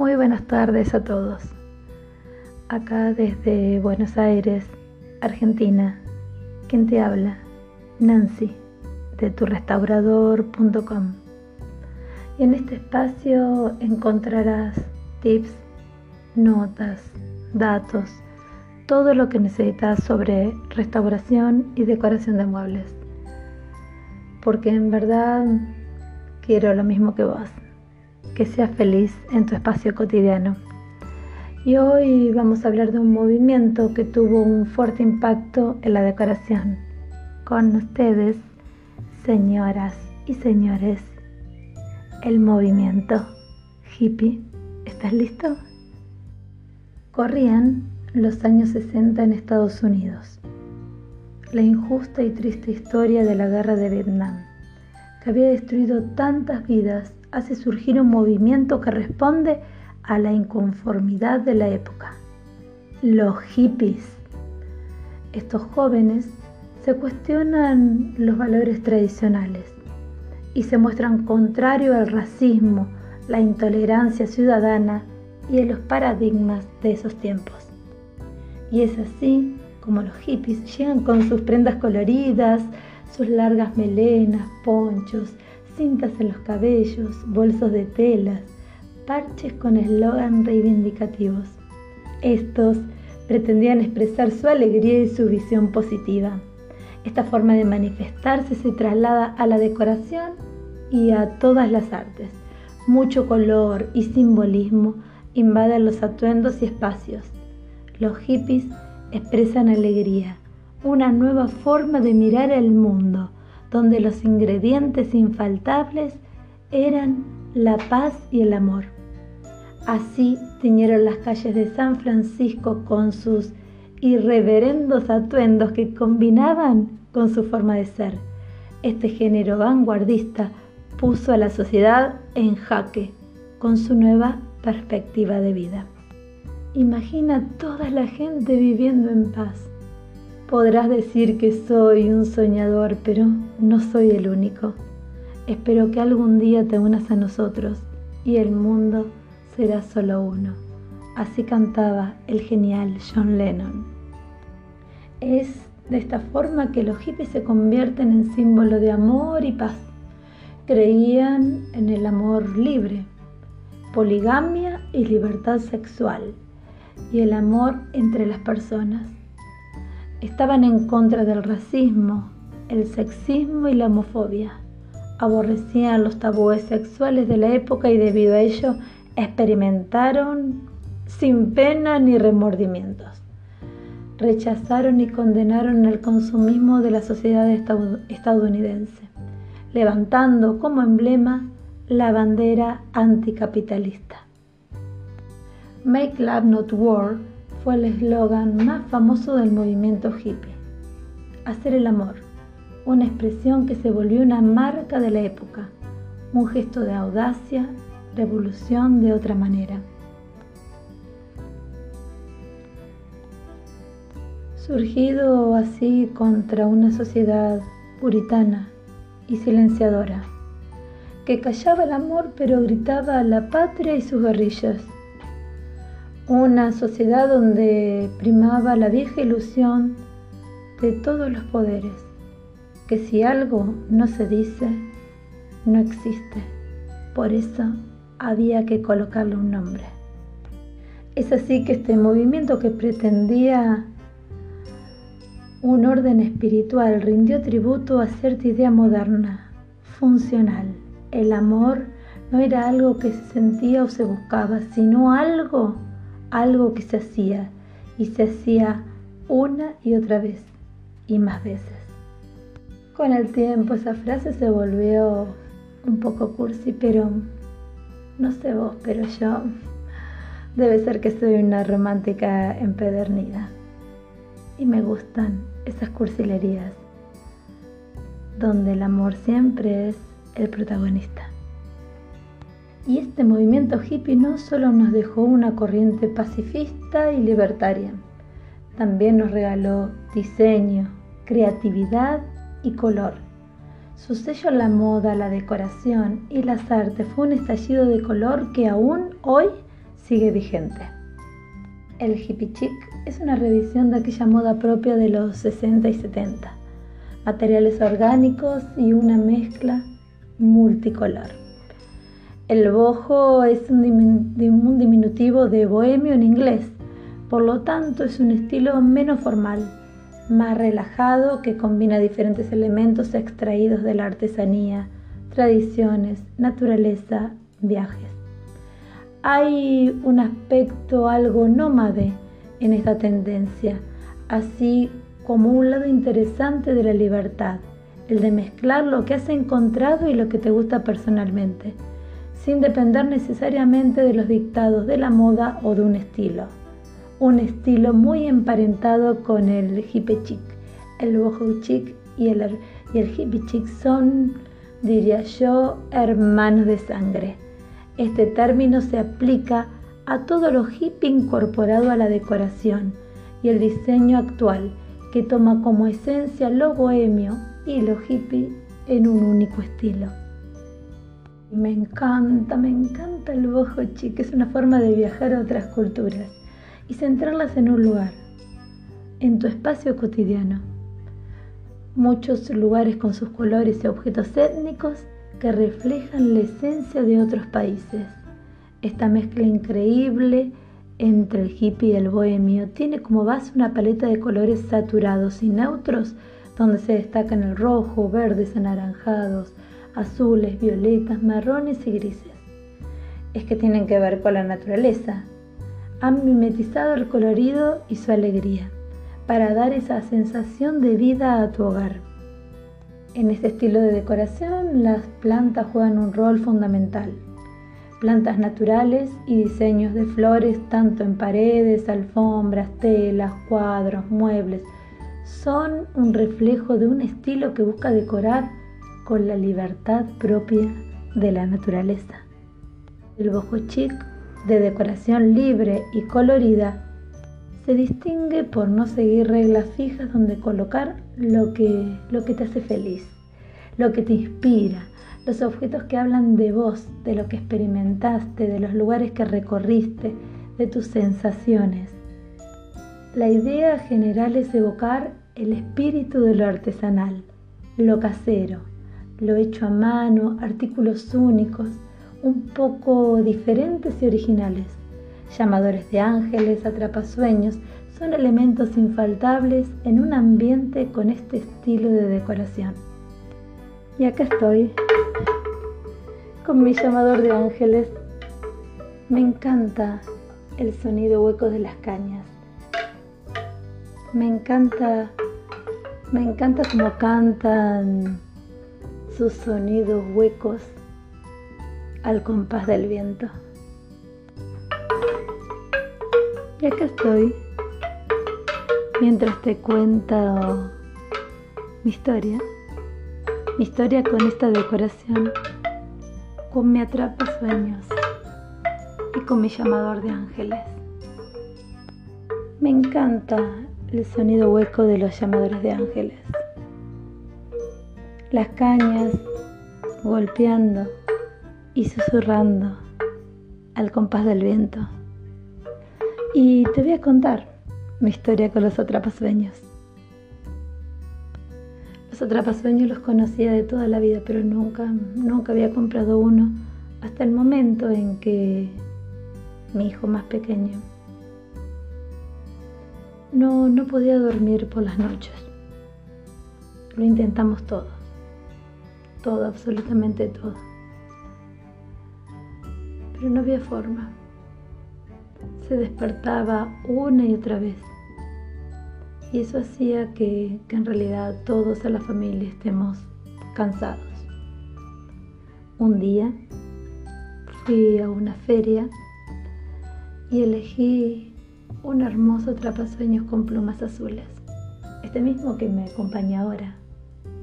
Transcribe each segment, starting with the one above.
Muy buenas tardes a todos. Acá desde Buenos Aires, Argentina, quien te habla, Nancy, de turrestaurador.com. Y en este espacio encontrarás tips, notas, datos, todo lo que necesitas sobre restauración y decoración de muebles. Porque en verdad quiero lo mismo que vos que seas feliz en tu espacio cotidiano. Y hoy vamos a hablar de un movimiento que tuvo un fuerte impacto en la decoración. Con ustedes, señoras y señores, el movimiento hippie. ¿Estás listo? Corrían los años 60 en Estados Unidos. La injusta y triste historia de la guerra de Vietnam, que había destruido tantas vidas hace surgir un movimiento que responde a la inconformidad de la época. Los hippies. Estos jóvenes se cuestionan los valores tradicionales y se muestran contrarios al racismo, la intolerancia ciudadana y a los paradigmas de esos tiempos. Y es así como los hippies llegan con sus prendas coloridas, sus largas melenas, ponchos, cintas en los cabellos, bolsos de telas, parches con eslogan reivindicativos. Estos pretendían expresar su alegría y su visión positiva. Esta forma de manifestarse se traslada a la decoración y a todas las artes. Mucho color y simbolismo invaden los atuendos y espacios. Los hippies expresan alegría, una nueva forma de mirar el mundo, donde los ingredientes infaltables eran la paz y el amor. Así tiñeron las calles de San Francisco con sus irreverendos atuendos que combinaban con su forma de ser. Este género vanguardista puso a la sociedad en jaque con su nueva perspectiva de vida. Imagina toda la gente viviendo en paz, Podrás decir que soy un soñador, pero no soy el único. Espero que algún día te unas a nosotros y el mundo será solo uno. Así cantaba el genial John Lennon. Es de esta forma que los hippies se convierten en símbolo de amor y paz. Creían en el amor libre, poligamia y libertad sexual, y el amor entre las personas Estaban en contra del racismo, el sexismo y la homofobia. Aborrecían los tabúes sexuales de la época y debido a ello experimentaron sin pena ni remordimientos. Rechazaron y condenaron el consumismo de la sociedad estadounidense, levantando como emblema la bandera anticapitalista. Make Love Not War fue el eslogan más famoso del movimiento hippie. Hacer el amor, una expresión que se volvió una marca de la época, un gesto de audacia, revolución de otra manera. Surgido así contra una sociedad puritana y silenciadora, que callaba el amor pero gritaba la patria y sus guerrillas una sociedad donde primaba la vieja ilusión de todos los poderes, que si algo no se dice, no existe. Por eso había que colocarle un nombre. Es así que este movimiento que pretendía un orden espiritual rindió tributo a cierta idea moderna, funcional. El amor no era algo que se sentía o se buscaba, sino algo algo que se hacía y se hacía una y otra vez y más veces. Con el tiempo esa frase se volvió un poco cursi, pero no sé vos, pero yo debe ser que soy una romántica empedernida y me gustan esas cursilerías donde el amor siempre es el protagonista. Y este movimiento hippie no solo nos dejó una corriente pacifista y libertaria, también nos regaló diseño, creatividad y color. Su sello a la moda, la decoración y las artes fue un estallido de color que aún hoy sigue vigente. El hippie chic es una revisión de aquella moda propia de los 60 y 70, materiales orgánicos y una mezcla multicolor. El bojo es un, diminutivo de bohemio en inglés, por lo tanto es un estilo menos formal, más relajado que combina diferentes elementos extraídos de la artesanía, tradiciones, naturaleza, viajes. Hay un aspecto algo nómade en esta tendencia, así como un lado interesante de la libertad, el de mezclar lo que has encontrado y lo que te gusta personalmente, sin depender necesariamente de los dictados de la moda o de un estilo. Un estilo muy emparentado con el hippie chic. El boho chic y el, y el hippie chic son, diría yo, hermanos de sangre. Este término se aplica a todo lo hippie incorporado a la decoración y el diseño actual, que toma como esencia lo bohemio y lo hippie en un único estilo. Me encanta, me encanta el boho chic, es una forma de viajar a otras culturas y centrarlas en un lugar, en tu espacio cotidiano. Muchos lugares con sus colores y objetos étnicos que reflejan la esencia de otros países. Esta mezcla increíble entre el hippie y el bohemio tiene como base una paleta de colores saturados y neutros donde se destacan el rojo, verdes, anaranjados, azules, violetas, marrones y grises. Es que tienen que ver con la naturaleza. Han mimetizado el colorido y su alegría para dar esa sensación de vida a tu hogar. En este estilo de decoración, las plantas juegan un rol fundamental plantas naturales y diseños de flores tanto en paredes, alfombras, telas, cuadros, muebles. Son un reflejo de un estilo que busca decorar con la libertad propia de la naturaleza. El boho chic, de decoración libre y colorida, se distingue por no seguir reglas fijas donde colocar lo que, lo que te hace feliz, lo que te inspira, los objetos que hablan de vos, de lo que experimentaste, de los lugares que recorriste, de tus sensaciones. La idea general es evocar el espíritu de lo artesanal, lo casero, lo hecho a mano, artículos únicos, un poco diferentes y originales. Llamadores de ángeles, atrapasueños, son elementos infaltables en un ambiente con este estilo de decoración. Y acá estoy, con mi llamador de ángeles. Me encanta el sonido hueco de las cañas. Me encanta, me encanta cómo cantan sus sonidos huecos al compás del viento. Y acá estoy, mientras te cuento mi historia, mi historia con esta decoración con mi atrapa sueños y con mi llamador de ángeles. Me encanta el sonido hueco de los llamadores de ángeles. Las cañas golpeando y susurrando al compás del viento. Y te voy a contar mi historia con los atrapasueños. Los atrapasueños los conocía de toda la vida, pero nunca, nunca había comprado uno hasta el momento en que mi hijo más pequeño no, no podía dormir por las noches. Lo intentamos todo, todo, absolutamente todo. Pero no había forma. Se despertaba una y otra vez y eso hacía que, en realidad todos a la familia estemos cansados. Un día fui a una feria y elegí un hermoso trapasueños con plumas azules, este mismo que me acompaña ahora,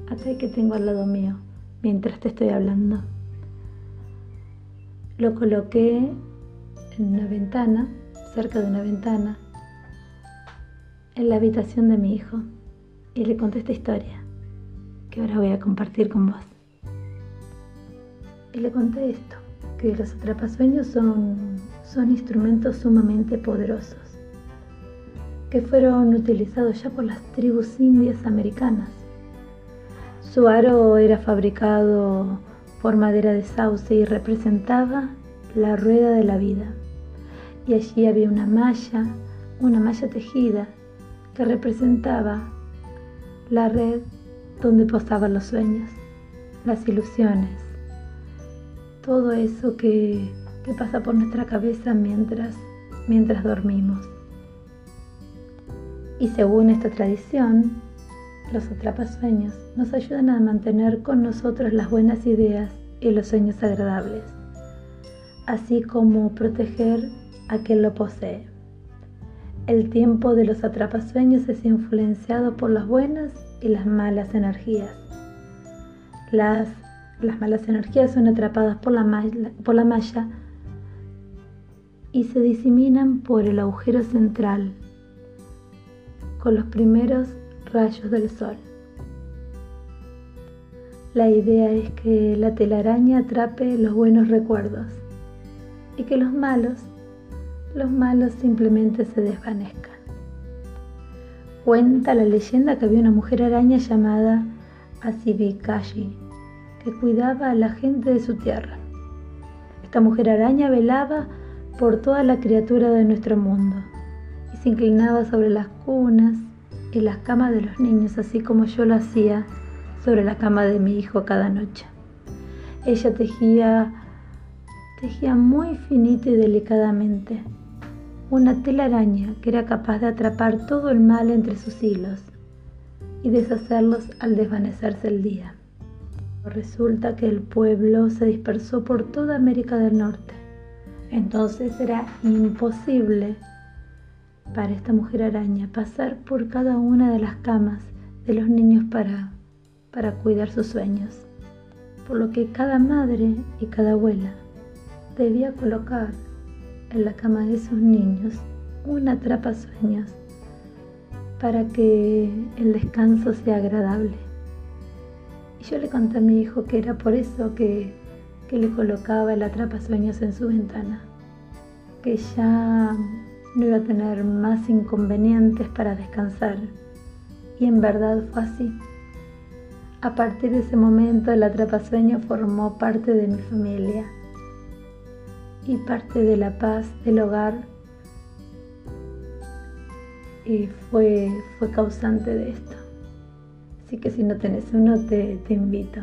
acá que tengo al lado mío, mientras te estoy hablando. Lo coloqué en una ventana, cerca de una ventana, en la habitación de mi hijo y le conté esta historia que ahora voy a compartir con vos. Y le conté esto, que los atrapasueños son, son instrumentos sumamente poderosos que fueron utilizados ya por las tribus indias americanas. Su aro era fabricado por madera de sauce y representaba la rueda de la vida. Y allí había una malla, una malla tejida, que representaba la red donde posaban los sueños, las ilusiones, todo eso que, que pasa por nuestra cabeza mientras, mientras dormimos. Y según esta tradición, los atrapasueños nos ayudan a mantener con nosotros las buenas ideas y los sueños agradables, así como proteger a quien lo posee. El tiempo de los atrapasueños es influenciado por las buenas y las malas energías. Las, las malas energías son atrapadas por la, por la malla y se diseminan por el agujero central con los primeros rayos del sol. La idea es que la telaraña atrape los buenos recuerdos y que los malos, los malos simplemente se desvanezcan. Cuenta la leyenda que había una mujer araña llamada Asibikashi que cuidaba a la gente de su tierra. Esta mujer araña velaba por toda la criatura de nuestro mundo y se inclinaba sobre las cunas y las camas de los niños, así como yo lo hacía sobre la cama de mi hijo cada noche. Ella tejía, tejía muy finito y delicadamente una telaraña que era capaz de atrapar todo el mal entre sus hilos y deshacerlos al desvanecerse el día. Resulta que el pueblo se dispersó por toda América del Norte. Entonces era imposible para esta mujer araña pasar por cada una de las camas de los niños para, para cuidar sus sueños. Por lo que cada madre y cada abuela debía colocar en la cama de sus niños una atrapa sueños para que el descanso sea agradable. Y yo le conté a mi hijo que era por eso que, que le colocaba el atrapa sueños en su ventana, que ya no iba a tener más inconvenientes para descansar. Y en verdad fue así. A partir de ese momento el atrapasueño formó parte de mi familia y parte de la paz del hogar y fue, fue causante de esto. Así que si no tenés uno, te, invito.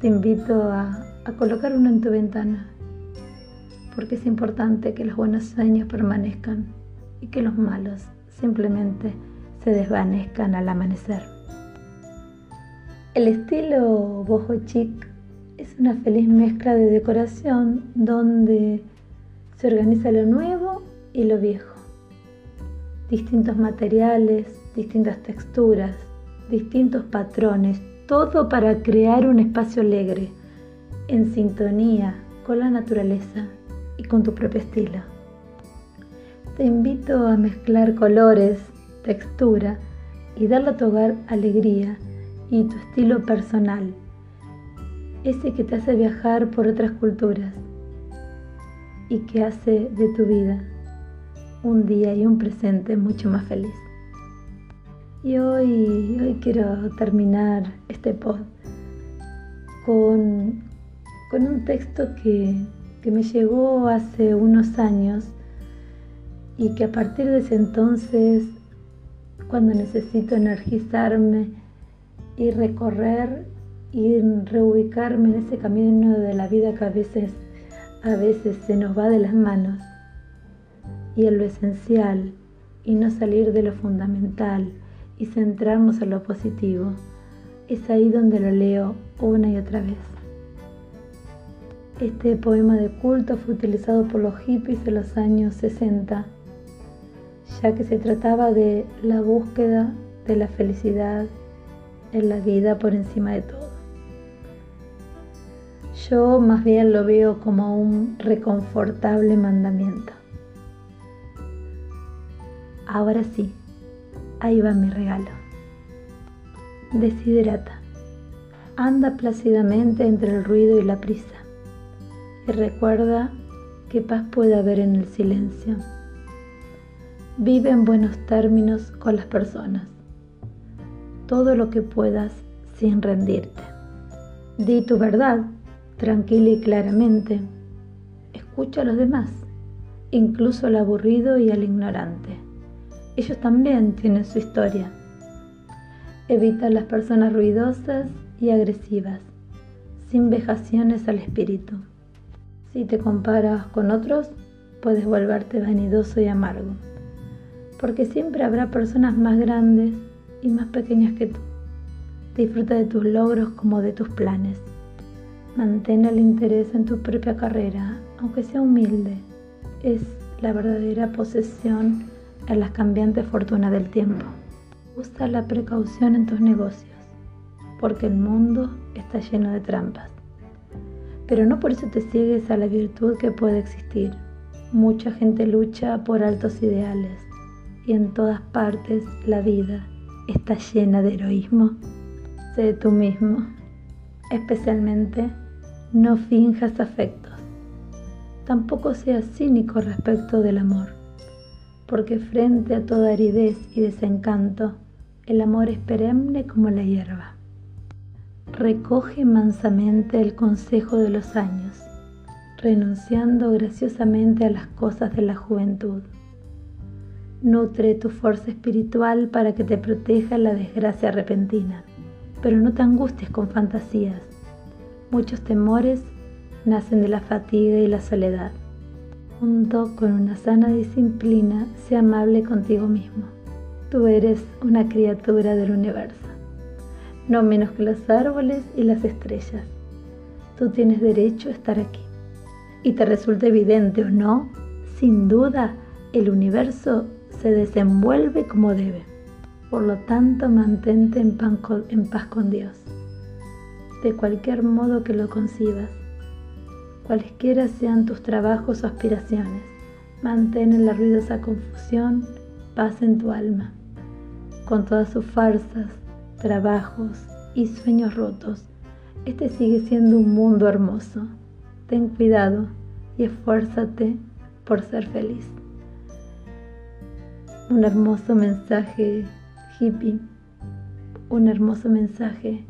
Te invito a colocar uno en tu ventana porque es importante que los buenos sueños permanezcan y que los malos simplemente se desvanezcan al amanecer. El estilo boho chic es una feliz mezcla de decoración donde se organiza lo nuevo y lo viejo. Distintos materiales, distintas texturas, distintos patrones, todo para crear un espacio alegre, en sintonía con la naturaleza y con tu propio estilo. Te invito a mezclar colores, textura y darle a tu hogar alegría y tu estilo personal, ese que te hace viajar por otras culturas y que hace de tu vida un día y un presente mucho más feliz. Y hoy, hoy quiero terminar este post con, con un texto que, que me llegó hace unos años y que a partir de ese entonces, cuando necesito energizarme y recorrer y reubicarme en ese camino de la vida que a veces, a veces se nos va de las manos, y en lo esencial, y no salir de lo fundamental y centrarnos en lo positivo, es ahí donde lo leo una y otra vez. Este poema de culto fue utilizado por los hippies en los años 60, ya que se trataba de la búsqueda de la felicidad en la vida por encima de todo. Yo más bien lo veo como un reconfortable mandamiento. Ahora sí, ahí va mi regalo. Desiderata. Anda plácidamente entre el ruido y la prisa y recuerda qué paz puede haber en el silencio. Vive en buenos términos con las personas. Todo lo que puedas sin rendirte. Di tu verdad, tranquila y claramente. Escucha a los demás, incluso al aburrido y al ignorante. Ellos también tienen su historia. Evita las personas ruidosas y agresivas, sin vejaciones al espíritu. Si te comparas con otros, puedes volverte vanidoso y amargo, porque siempre habrá personas más grandes y más pequeñas que tú. Disfruta de tus logros como de tus planes. Mantén el interés en tu propia carrera, aunque sea humilde. Es la verdadera posesión en las cambiantes fortunas del tiempo. Usa la precaución en tus negocios, porque el mundo está lleno de trampas. Pero no por eso te ciegues a la virtud que puede existir. Mucha gente lucha por altos ideales y en todas partes la vida está llena de heroísmo. Sé tú mismo, especialmente no finjas afectos. Tampoco seas cínico respecto del amor, porque frente a toda aridez y desencanto, el amor es perenne como la hierba. Recoge mansamente el consejo de los años, renunciando graciosamente a las cosas de la juventud. Nutre tu fuerza espiritual para que te proteja la desgracia repentina, pero no te angusties con fantasías. Muchos temores nacen de la fatiga y la soledad. Junto con una sana disciplina, sea amable contigo mismo. Tú eres una criatura del universo, no menos que los árboles y las estrellas. Tú tienes derecho a estar aquí. Y te resulta evidente o no, sin duda, el universo se desenvuelve como debe. Por lo tanto, mantente en, paz con Dios, de cualquier modo que lo concibas, cualesquiera sean tus trabajos o aspiraciones. Mantén en la ruidosa confusión paz en tu alma, con todas sus farsas, trabajos y sueños rotos. Este sigue siendo un mundo hermoso. Ten cuidado y esfuérzate por ser feliz un hermoso mensaje hippie, un hermoso mensaje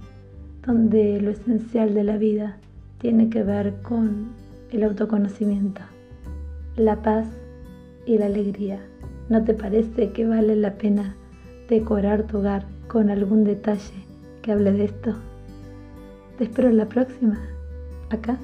donde lo esencial de la vida tiene que ver con el autoconocimiento, la paz y la alegría. ¿No te parece que vale la pena decorar tu hogar con algún detalle que hable de esto? Te espero en la próxima, acá